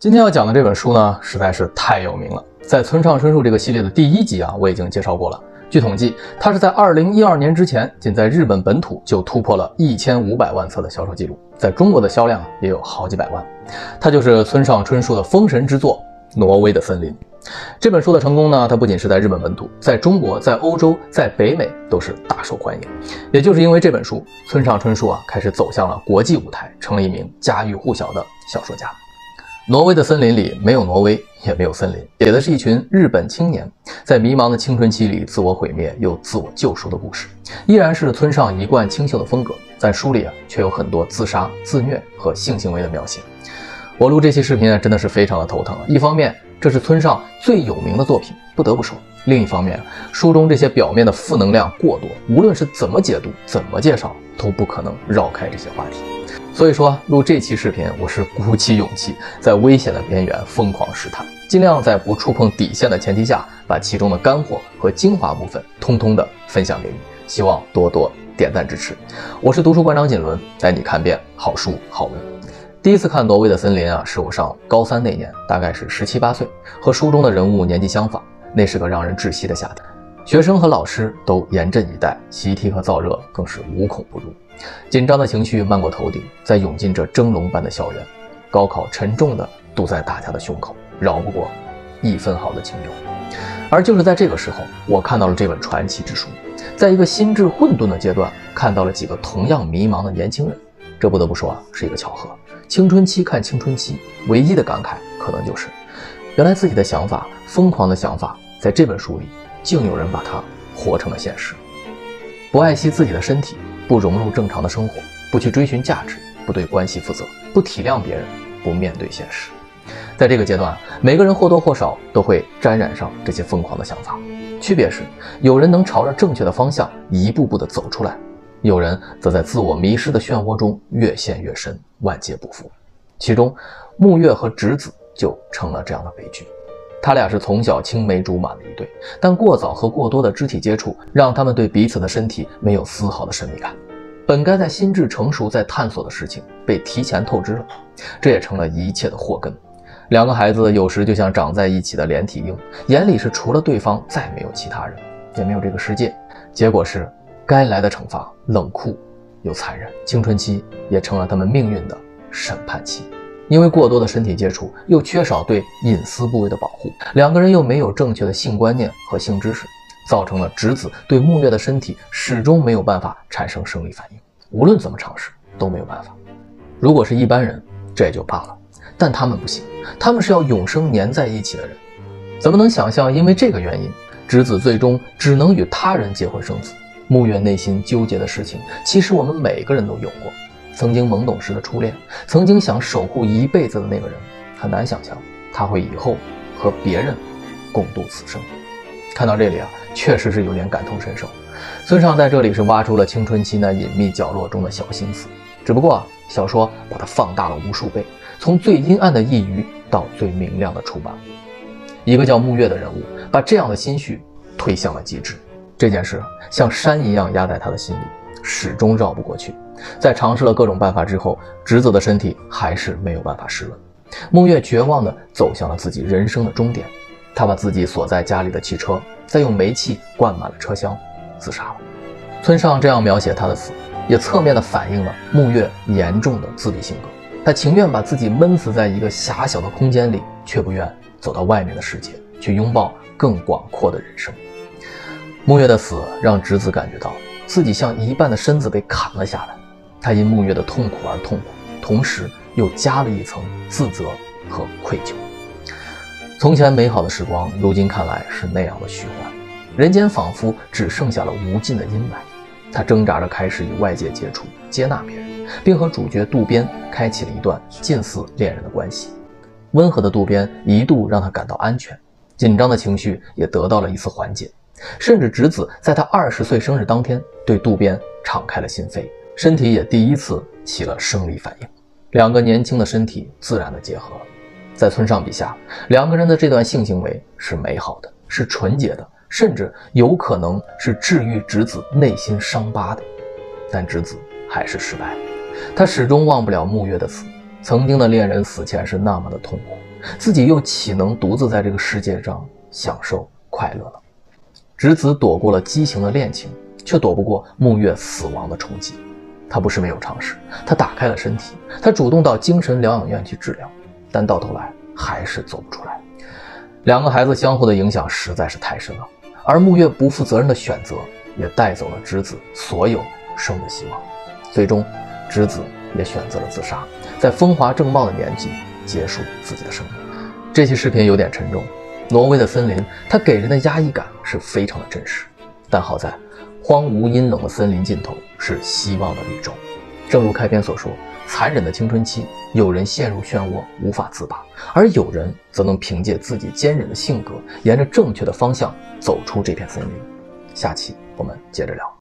今天要讲的这本书呢，实在是太有名了。在村上春树这个系列的第一集啊，我已经介绍过了。据统计，它是在二零一二年之前，仅在日本本土就突破了一千五百万册的销售记录，在中国的销量也有好几百万。它就是村上春树的封神之作《挪威的森林》。这本书的成功呢，它不仅是在日本本土，在中国、在欧洲、在北美都是大受欢迎。也就是因为这本书，村上春树啊开始走向了国际舞台，成了一名家喻户晓的小说家。挪威的森林里没有挪威，也没有森林，写的是一群日本青年在迷茫的青春期里自我毁灭又自我救赎的故事，依然是村上一贯清秀的风格。但书里啊，却有很多自杀、自虐和性行为的描写。我录这期视频啊，真的是非常的头疼。一方面，这是村上最有名的作品，不得不说；另一方面，书中这些表面的负能量过多，无论是怎么解读、怎么介绍，都不可能绕开这些话题。所以说，录这期视频，我是鼓起勇气，在危险的边缘疯狂试探，尽量在不触碰底线的前提下，把其中的干货和精华部分通通的分享给你。希望多多点赞支持。我是读书馆长锦纶，带你看遍好书好文。第一次看《挪威的森林》啊，是我上高三那年，大概是十七八岁，和书中的人物年纪相仿。那是个让人窒息的夏天，学生和老师都严阵以待，习题和燥热更是无孔不入。紧张的情绪漫过头顶，在涌进这蒸笼般的校园，高考沉重的堵在大家的胸口，绕不过一分毫的情由。而就是在这个时候，我看到了这本传奇之书，在一个心智混沌的阶段，看到了几个同样迷茫的年轻人。这不得不说啊，是一个巧合。青春期看青春期，唯一的感慨可能就是，原来自己的想法，疯狂的想法，在这本书里，竟有人把它活成了现实。不爱惜自己的身体。不融入正常的生活，不去追寻价值，不对关系负责，不体谅别人，不面对现实。在这个阶段，每个人或多或少都会沾染上这些疯狂的想法。区别是，有人能朝着正确的方向一步步地走出来，有人则在自我迷失的漩涡中越陷越深，万劫不复。其中，木月和直子就成了这样的悲剧。他俩是从小青梅竹马的一对，但过早和过多的肢体接触，让他们对彼此的身体没有丝毫的神秘感。本该在心智成熟、在探索的事情，被提前透支了，这也成了一切的祸根。两个孩子有时就像长在一起的连体婴，眼里是除了对方再没有其他人，也没有这个世界。结果是，该来的惩罚冷酷又残忍，青春期也成了他们命运的审判期。因为过多的身体接触，又缺少对隐私部位的保护，两个人又没有正确的性观念和性知识，造成了直子对木月的身体始终没有办法产生生理反应，无论怎么尝试都没有办法。如果是一般人，这也就罢了，但他们不行，他们是要永生粘在一起的人，怎么能想象因为这个原因，直子最终只能与他人结婚生子？木月内心纠结的事情，其实我们每个人都有过。曾经懵懂时的初恋，曾经想守护一辈子的那个人，很难想象他会以后和别人共度此生。看到这里啊，确实是有点感同身受。孙尚在这里是挖出了青春期那隐秘角落中的小心思，只不过啊，小说把它放大了无数倍，从最阴暗的一隅到最明亮的出版。一个叫木月的人物，把这样的心绪推向了极致。这件事像山一样压在他的心里，始终绕不过去。在尝试了各种办法之后，侄子的身体还是没有办法湿润。木月绝望地走向了自己人生的终点，他把自己锁在家里的汽车，再用煤气灌满了车厢，自杀了。村上这样描写他的死，也侧面地反映了木月严重的自闭性格。他情愿把自己闷死在一个狭小的空间里，却不愿走到外面的世界，去拥抱更广阔的人生。木月的死让直子感觉到自己像一半的身子被砍了下来。他因木月的痛苦而痛苦，同时又加了一层自责和愧疚。从前美好的时光，如今看来是那样的虚幻。人间仿佛只剩下了无尽的阴霾。他挣扎着开始与外界接触，接纳别人，并和主角渡边开启了一段近似恋人的关系。温和的渡边一度让他感到安全，紧张的情绪也得到了一次缓解。甚至直子在他二十岁生日当天，对渡边敞开了心扉。身体也第一次起了生理反应，两个年轻的身体自然的结合。在村上笔下，两个人的这段性行为是美好的，是纯洁的，甚至有可能是治愈直子内心伤疤的。但直子还是失败了，他始终忘不了木月的死，曾经的恋人死前是那么的痛苦，自己又岂能独自在这个世界上享受快乐呢？直子躲过了畸形的恋情，却躲不过沐月死亡的冲击。他不是没有尝试，他打开了身体，他主动到精神疗养院去治疗，但到头来还是走不出来。两个孩子相互的影响实在是太深了，而沐月不负责任的选择也带走了直子所有生的希望。最终，直子也选择了自杀，在风华正茂的年纪结束自己的生命。这期视频有点沉重，挪威的森林，它给人的压抑感是非常的真实，但好在。荒芜阴冷的森林尽头是希望的绿洲，正如开篇所说，残忍的青春期，有人陷入漩涡无法自拔，而有人则能凭借自己坚韧的性格，沿着正确的方向走出这片森林。下期我们接着聊。